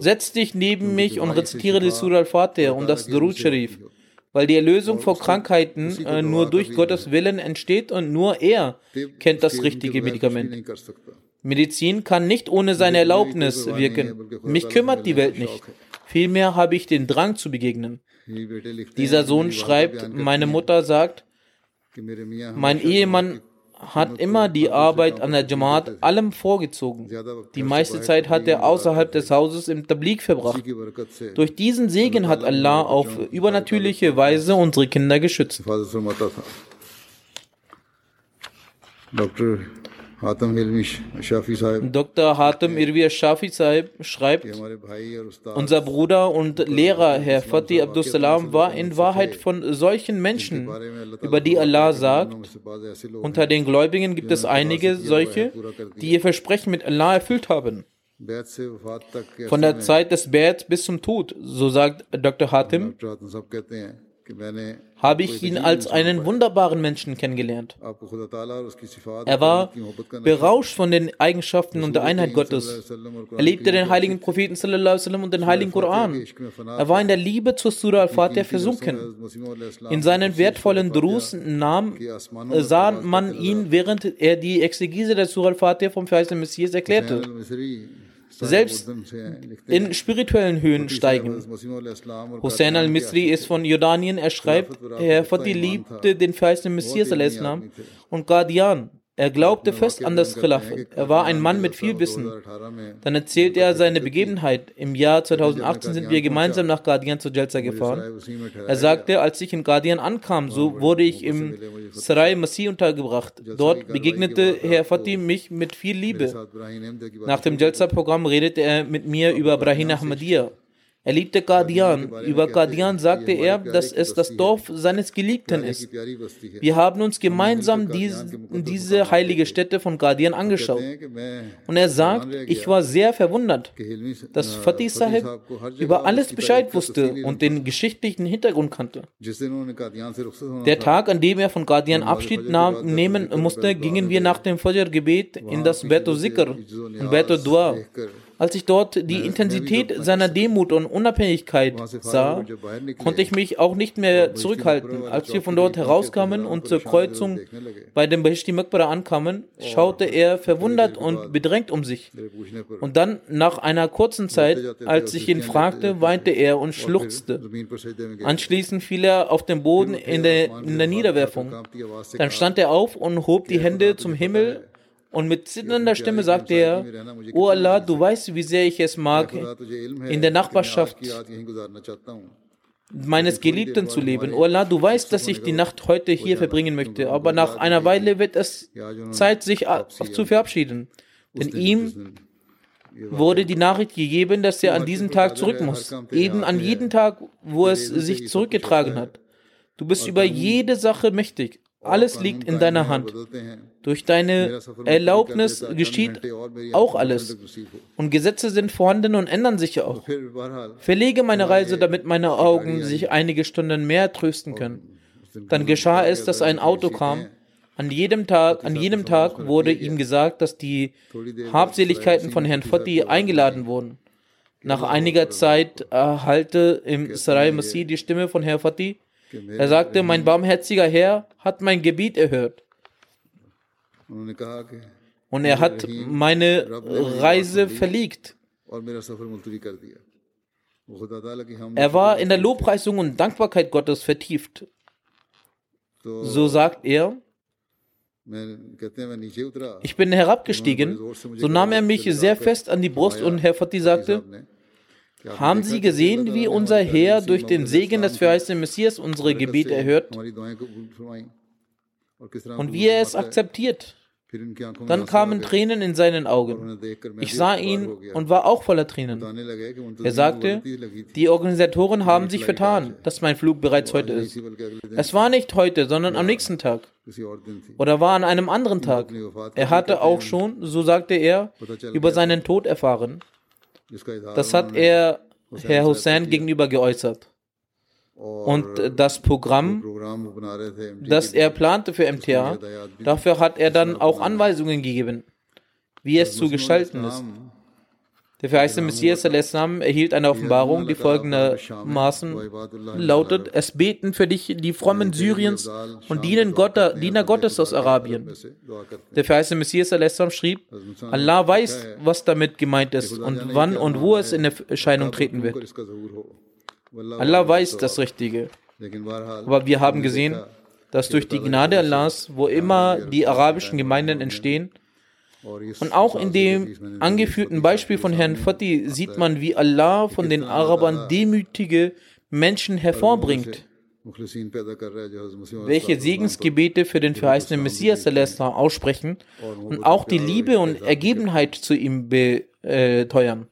Setz dich neben mich und rezitiere die Surah al-Fatih und das Durud Sharif, weil die Erlösung vor Krankheiten äh, nur durch Gottes Willen entsteht und nur er kennt das richtige Medikament. Medizin kann nicht ohne seine Erlaubnis wirken. Mich kümmert die Welt nicht. Vielmehr habe ich den Drang zu begegnen. Dieser Sohn schreibt, meine Mutter sagt, mein Ehemann hat immer die Arbeit an der Jamaat allem vorgezogen. Die meiste Zeit hat er außerhalb des Hauses im Tablik verbracht. Durch diesen Segen hat Allah auf übernatürliche Weise unsere Kinder geschützt. Dr. Dr. Hatem Irvi Shafi Sahib schreibt, unser Bruder und Lehrer, Herr Fatih Abdul Salam, war in Wahrheit von solchen Menschen, über die Allah sagt, unter den Gläubigen gibt es einige solche, die ihr Versprechen mit Allah erfüllt haben. Von der Zeit des Bärs bis zum Tod, so sagt Dr. Hatim habe ich ihn als einen wunderbaren Menschen kennengelernt. Er war berauscht von den Eigenschaften und der Einheit Gottes. Er liebte den heiligen Propheten und den heiligen Koran. Er war in der Liebe zur Surah al-Fatih versunken. In seinen wertvollen Drus nahm, sah man ihn, während er die Exegese der Surah al-Fatih vom verheißenen Messias erklärte selbst in spirituellen Höhen steigen. Hussein al-Misri ist von Jordanien, er schreibt, er Fatih liebte den verheißenen Messias und Guardian, er glaubte fest an das Khilafat. Er war ein Mann mit viel Wissen. Dann erzählt er seine Begebenheit. Im Jahr 2018 sind wir gemeinsam nach Guardian zu Jalsa gefahren. Er sagte, als ich in Guardian ankam, so wurde ich im Sarai Masih untergebracht. Dort begegnete Herr Fatih mich mit viel Liebe. Nach dem Jalsa-Programm redete er mit mir über Brahim Ahmadiyya. Er liebte Qadian. Über Qadian sagte er, dass es das Dorf seines Geliebten ist. Wir haben uns gemeinsam diese, diese heilige Stätte von Qadian angeschaut. Und er sagt, ich war sehr verwundert, dass Fatih Sahib über alles Bescheid wusste und den geschichtlichen Hintergrund kannte. Der Tag, an dem er von Qadian Abschied nahm, nehmen musste, gingen wir nach dem Fajr-Gebet in das Beto Zikr und Beto Dua. Als ich dort die Intensität seiner Demut und Unabhängigkeit sah, konnte ich mich auch nicht mehr zurückhalten. Als wir von dort herauskamen und zur Kreuzung bei dem Bahishti Makbara ankamen, schaute er verwundert und bedrängt um sich. Und dann, nach einer kurzen Zeit, als ich ihn fragte, weinte er und schluchzte. Anschließend fiel er auf den Boden in der, in der Niederwerfung. Dann stand er auf und hob die Hände zum Himmel und mit zitternder Stimme sagte er, O Allah, du weißt, wie sehr ich es mag, in der Nachbarschaft. Meines Geliebten zu leben. O Allah, du weißt, dass ich die Nacht heute hier verbringen möchte, aber nach einer Weile wird es Zeit, sich zu verabschieden. Denn ihm wurde die Nachricht gegeben, dass er an diesem Tag zurück muss, eben an jeden Tag, wo es sich zurückgetragen hat. Du bist über jede Sache mächtig. Alles liegt in deiner Hand. Durch deine Erlaubnis geschieht auch alles. Und Gesetze sind vorhanden und ändern sich auch. Verlege meine Reise, damit meine Augen sich einige Stunden mehr trösten können. Dann geschah es, dass ein Auto kam. An jedem Tag, an jedem Tag wurde ihm gesagt, dass die Habseligkeiten von Herrn Fati eingeladen wurden. Nach einiger Zeit erhalte im Sarai Masih die Stimme von Herrn Fatih. Er sagte, mein barmherziger Herr hat mein Gebet erhört. Und er hat meine Reise verlegt. Er war in der Lobpreisung und Dankbarkeit Gottes vertieft. So sagt er, Ich bin herabgestiegen, so nahm er mich sehr fest an die Brust und Herr Fatih sagte, haben Sie gesehen, wie unser Herr durch den Segen des verheißenen Messias unsere Gebete erhört und wie er es akzeptiert? Dann kamen Tränen in seinen Augen. Ich sah ihn und war auch voller Tränen. Er sagte, die Organisatoren haben sich vertan, dass mein Flug bereits heute ist. Es war nicht heute, sondern am nächsten Tag. Oder war an einem anderen Tag. Er hatte auch schon, so sagte er, über seinen Tod erfahren. Das hat er Herr Hussein gegenüber geäußert. Und das Programm, das er plante für MTA, dafür hat er dann auch Anweisungen gegeben, wie es zu gestalten ist. Der verheißene Messias al-Islam erhielt eine Offenbarung, die folgendermaßen lautet: Es beten für dich die Frommen Syriens und Diener Gottes aus Arabien. Der verheißene Messias al-Islam schrieb: Allah weiß, was damit gemeint ist und wann und wo es in Erscheinung treten wird. Allah weiß das Richtige. Aber wir haben gesehen, dass durch die Gnade Allahs, wo immer die arabischen Gemeinden entstehen, und auch in dem angeführten Beispiel von Herrn Fatih sieht man, wie Allah von den Arabern demütige Menschen hervorbringt, welche Segensgebete für den verheißenen Messias aussprechen und auch die Liebe und Ergebenheit zu ihm beteuern.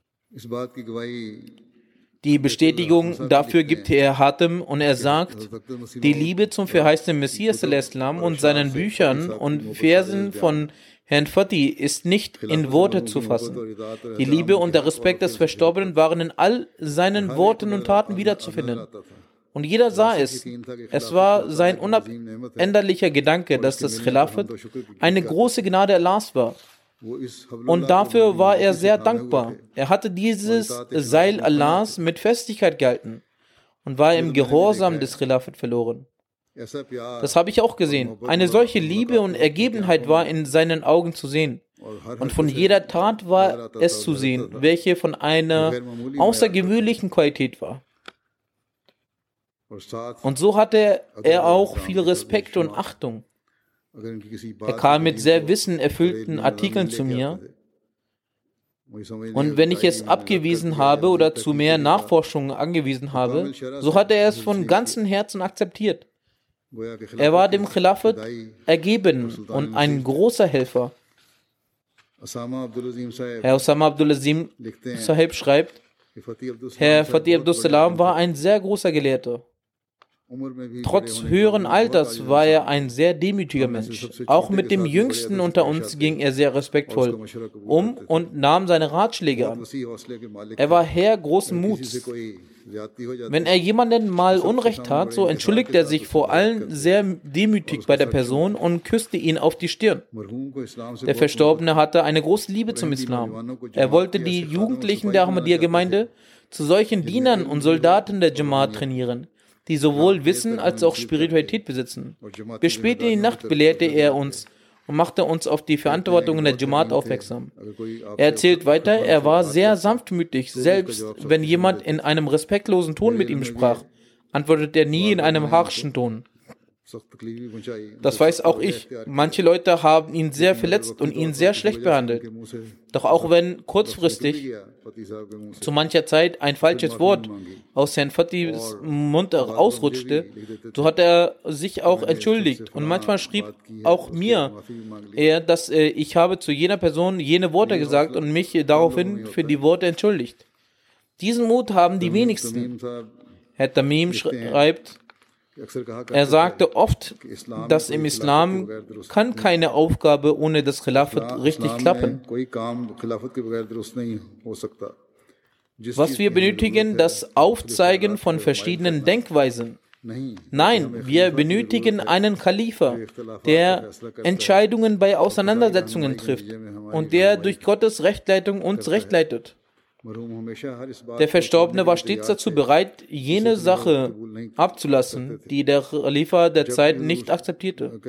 Die Bestätigung dafür gibt Herr Hatem und er sagt, die Liebe zum verheißenen Messias und seinen Büchern und Versen von Herrn Fatih ist nicht in Worte zu fassen. Die Liebe und der Respekt des Verstorbenen waren in all seinen Worten und Taten wiederzufinden. Und jeder sah es. Es war sein unabänderlicher Gedanke, dass das Khilafat eine große Gnade Allahs war. Und dafür war er sehr dankbar. Er hatte dieses Seil Allahs mit Festigkeit gehalten und war im Gehorsam des Khilafat verloren. Das habe ich auch gesehen. Eine solche Liebe und Ergebenheit war in seinen Augen zu sehen. Und von jeder Tat war es zu sehen, welche von einer außergewöhnlichen Qualität war. Und so hatte er auch viel Respekt und Achtung. Er kam mit sehr wissenerfüllten Artikeln zu mir. Und wenn ich es abgewiesen habe oder zu mehr Nachforschungen angewiesen habe, so hat er es von ganzem Herzen akzeptiert. Er war dem Khilafat ergeben und ein großer Helfer. Herr Osama Abdulazim Sahib schreibt, Herr Fatih Abdus Salam war ein sehr großer Gelehrter. Trotz höheren Alters war er ein sehr demütiger Mensch. Auch mit dem Jüngsten unter uns ging er sehr respektvoll um und nahm seine Ratschläge an. Er war Herr großen Muts. Wenn er jemanden mal Unrecht tat, so entschuldigte er sich vor allem sehr demütig bei der Person und küsste ihn auf die Stirn. Der Verstorbene hatte eine große Liebe zum Islam. Er wollte die Jugendlichen der Ahmadiyya-Gemeinde zu solchen Dienern und Soldaten der Jamaat trainieren die sowohl Wissen als auch Spiritualität besitzen. Bis spät in die Nacht belehrte er uns und machte uns auf die Verantwortung der Jamaat aufmerksam. Er erzählt weiter, er war sehr sanftmütig, selbst wenn jemand in einem respektlosen Ton mit ihm sprach, antwortete er nie in einem harschen Ton. Das weiß auch ich. Manche Leute haben ihn sehr verletzt und ihn sehr schlecht behandelt. Doch auch wenn kurzfristig zu mancher Zeit ein falsches Wort aus Herrn Fatis Mund ausrutschte, so hat er sich auch entschuldigt. Und manchmal schrieb auch mir er, dass äh, ich habe zu jener Person jene Worte gesagt und mich daraufhin für die Worte entschuldigt. Diesen Mut haben die wenigsten. Herr Tamim schreibt, er sagte oft, dass im Islam kann keine Aufgabe ohne das Khilafat richtig klappen. Was wir benötigen, das Aufzeigen von verschiedenen Denkweisen. Nein, wir benötigen einen Khalifa, der Entscheidungen bei Auseinandersetzungen trifft und der durch Gottes Rechtleitung uns rechtleitet. Der Verstorbene war stets dazu bereit, jene Sache abzulassen, die der Khalifa der Zeit nicht akzeptierte.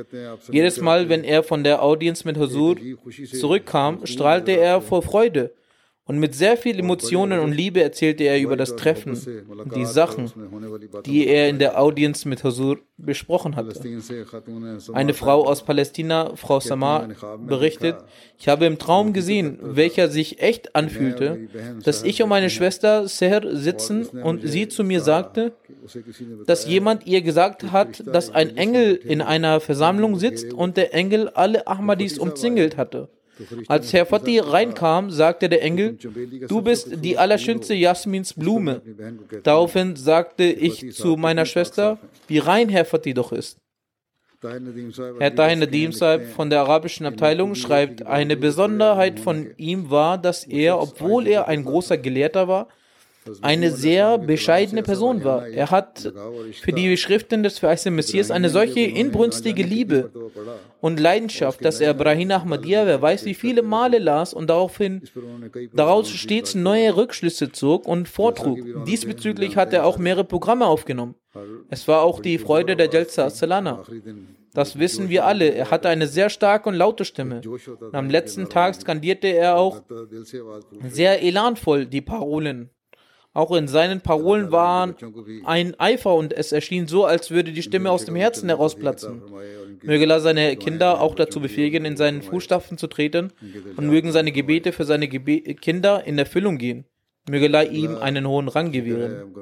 Jedes Mal, wenn er von der Audienz mit Husur zurückkam, strahlte er vor Freude Und mit sehr viel Emotionen und Liebe erzählte er über das Treffen und die Sachen, die er in der Audienz mit Huzur besprochen hatte. Eine Frau aus Palästina, Frau Samar, berichtet, ich habe im Traum gesehen, welcher sich echt anfühlte, dass ich und meine Schwester Seher sitzen und sie zu mir sagte, dass jemand ihr gesagt hat, dass ein Engel in einer Versammlung sitzt und der Engel alle Ahmadis umzingelt hatte. Als Herr Fatih reinkam, sagte der Engel, du bist die allerschönste Jasmins Blume. Daraufhin sagte ich zu meiner Schwester, wie rein Herr Fatih doch ist. Herr Tahin Nadim Saib von der arabischen Abteilung schreibt, eine Besonderheit von ihm war, dass er, obwohl er ein großer Gelehrter war, eine sehr bescheidene Person war. Er hat für die Schriften des verheißenen Messias eine solche inbrünstige Liebe und Leidenschaft, dass er Brahim Ahmadiyya, wer weiß wie viele Male las und daraufhin daraus stets neue Rückschlüsse zog und vortrug. Diesbezüglich hat er auch mehrere Programme aufgenommen. Es war auch die Freude der Jalsa Salana. Das wissen wir alle. Er hatte eine sehr starke und laute Stimme. Und am letzten Tag skandierte er auch sehr elanvoll die Parolen. Auch in seinen Parolen war ein Eifer und es erschien so, als würde die Stimme aus dem Herzen herausplatzen. Möge Allah seine Kinder auch dazu befähigen, in seinen Fußstapfen zu treten und mögen seine Gebete für seine Gebe Kinder in Erfüllung gehen. Möge Allah ihm einen hohen Rang gewähren.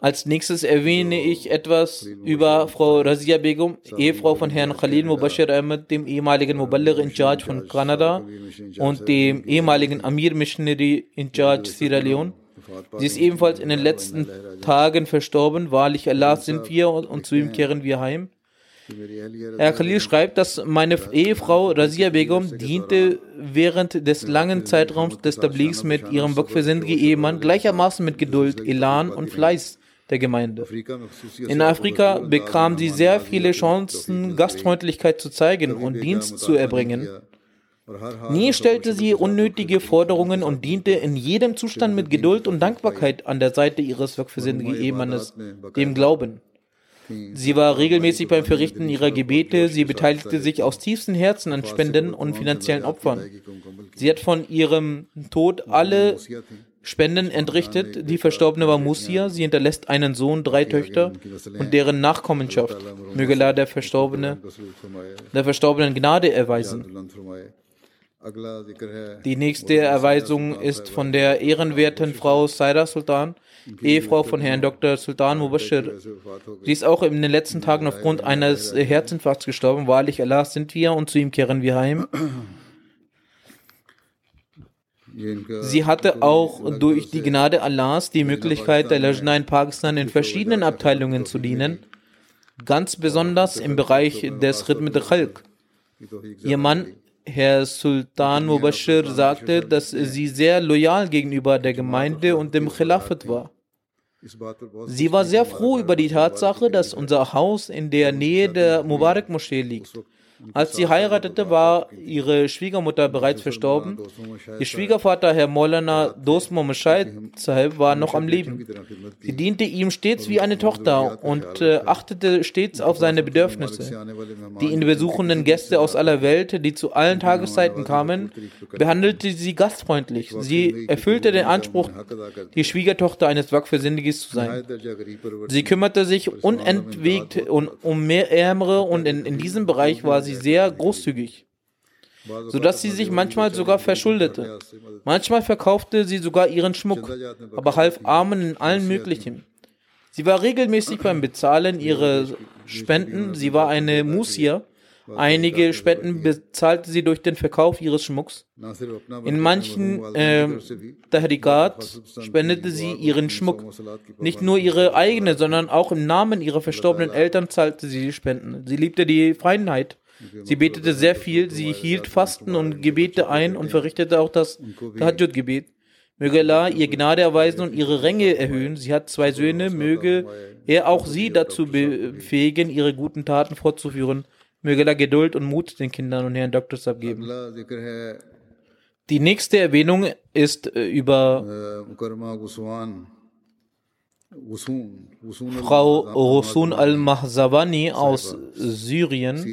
Als nächstes erwähne ich etwas über Frau Razia Begum, Ehefrau von Herrn Khalil Mubashir Ahmed, dem ehemaligen Muballigh in Charge von Kanada und dem ehemaligen Amir Missionary in Charge Sierra Leone. Sie ist ebenfalls in den letzten Tagen verstorben. Wahrlich Allah sind wir und zu ihm kehren wir heim. Herr Khalil schreibt, dass meine Ehefrau Razia Begum diente während des langen Zeitraums des Tabligs mit ihrem Waqf-Sindhi Ehemann gleichermaßen mit Geduld, Elan und Fleiß der Gemeinde. In Afrika bekam sie sehr viele Chancen, Gastfreundlichkeit zu zeigen und Dienst zu erbringen. Nie stellte sie unnötige Forderungen und diente in jedem Zustand mit Geduld und Dankbarkeit an der Seite ihres wirkversinnigen Ehemannes, dem Glauben. Sie war regelmäßig beim Verrichten ihrer Gebete, sie beteiligte sich aus tiefstem Herzen an Spenden und finanziellen Opfern. Sie hat von ihrem Tod alle Spenden entrichtet. Die Verstorbene war Musia. Sie hinterlässt einen Sohn, drei Töchter und deren Nachkommenschaft. Möge Allah der Verstorbene, der Verstorbenen Gnade erweisen. Die nächste Erweisung ist von der ehrenwerten Frau Saida Sultan, Ehefrau von Herrn Dr. Sultan Mubashir. Sie ist auch in den letzten Tagen aufgrund eines Herzinfarkts gestorben. Wahrlich Allah sind wir und zu ihm kehren wir heim. Sie hatte auch durch die Gnade Allahs die Möglichkeit, der Lajna in Pakistan in verschiedenen Abteilungen zu dienen, ganz besonders im Bereich des Khidmat Khalq. Ihr Mann Herr Sultan Mubashir sagte, dass sie sehr loyal gegenüber der Gemeinde und dem Khilafat war. Sie war sehr froh über die Tatsache, dass unser Haus in der Nähe der Mubarak-Moschee liegt. Als sie heiratete, war ihre Schwiegermutter bereits verstorben. Ihr Schwiegervater, Herr Maulana Dosmo Mashai war noch am Leben. Sie diente ihm stets wie eine Tochter und äh, achtete stets auf seine Bedürfnisse. Die ihn besuchenden Gäste aus aller Welt, die zu allen Tageszeiten kamen, behandelte sie gastfreundlich. Sie erfüllte den Anspruch, die Schwiegertochter eines Waqf-Sündiges zu sein. Sie kümmerte sich unentwegt um mehr Ärmere und in, in diesem Bereich war sie sie sehr großzügig, sodass sie sich manchmal sogar verschuldete. Manchmal verkaufte sie sogar ihren Schmuck, aber half Armen in allen möglichen. Sie war regelmäßig beim Bezahlen ihrer Spenden. Sie war eine Musia. Einige Spenden bezahlte sie durch den Verkauf ihres Schmucks. In manchen äh, Tahrikat spendete sie ihren Schmuck. Nicht nur ihre eigene, sondern auch im Namen ihrer verstorbenen Eltern zahlte sie die Spenden. Sie liebte die Freiheit. Sie betete sehr viel, sie hielt Fasten und Gebete ein und verrichtete auch das Tahajjud-Gebet. Möge Allah ihr Gnade erweisen und ihre Ränge erhöhen. Sie hat zwei Söhne, möge er auch sie dazu befähigen, ihre guten Taten fortzuführen. Möge Allah Geduld und Mut den Kindern und Herrn Doktors abgeben. Die nächste Erwähnung ist äh, über Frau Rosun al-Mahsawani aus Syrien,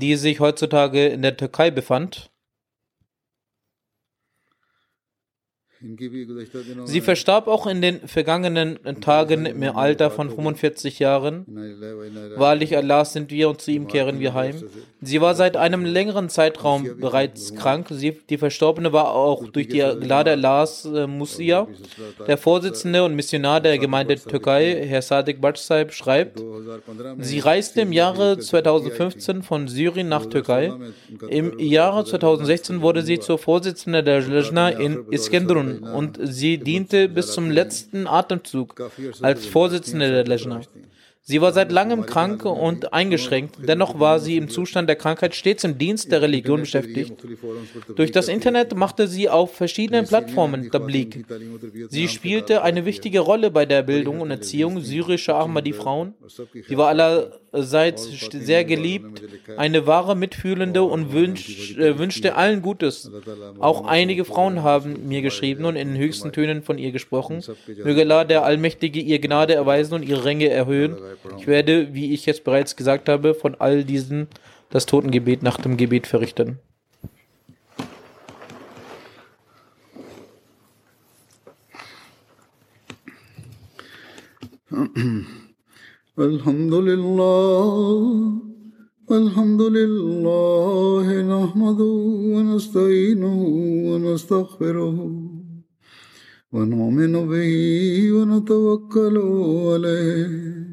die sich heutzutage in der Türkei befand. Sie verstarb auch in den vergangenen Tagen im Alter von 45 Jahren. Wahrlich Allah sind wir und zu ihm kehren wir heim. Sie war seit einem längeren Zeitraum bereits krank. Sie, die Verstorbene war auch durch die Gnade Allahs äh, Musia. Der Vorsitzende und Missionar der Gemeinde Türkei, Herr Sadiq Batsaib, schreibt, sie reiste im Jahre 2015 von Syrien nach Türkei. Im Jahre 2016 wurde sie zur Vorsitzenden der Lejna in Iskenderun und sie diente bis zum letzten Atemzug als Vorsitzende der Lejna. Sie war seit langem krank und eingeschränkt, dennoch war sie im Zustand der Krankheit stets im Dienst der Religion beschäftigt. Durch das Internet machte sie auf verschiedenen Plattformen Tablik. Sie spielte eine wichtige Rolle bei der Bildung und Erziehung syrischer Ahmadi-Frauen. Sie war allerseits sehr geliebt, eine wahre Mitfühlende und wünsch, äh, wünschte allen Gutes. Auch einige Frauen haben mir geschrieben und in den höchsten Tönen von ihr gesprochen. Möge Allah der Allmächtige ihr Gnade erweisen und ihre Ränge erhöhen. Ich werde, wie ich jetzt bereits gesagt habe, von all diesen das Totengebet nach dem Gebet verrichten. الحمد لله الحمد لله نحمده ونستعينه ونستغفره ونؤمن به ونتوكل عليه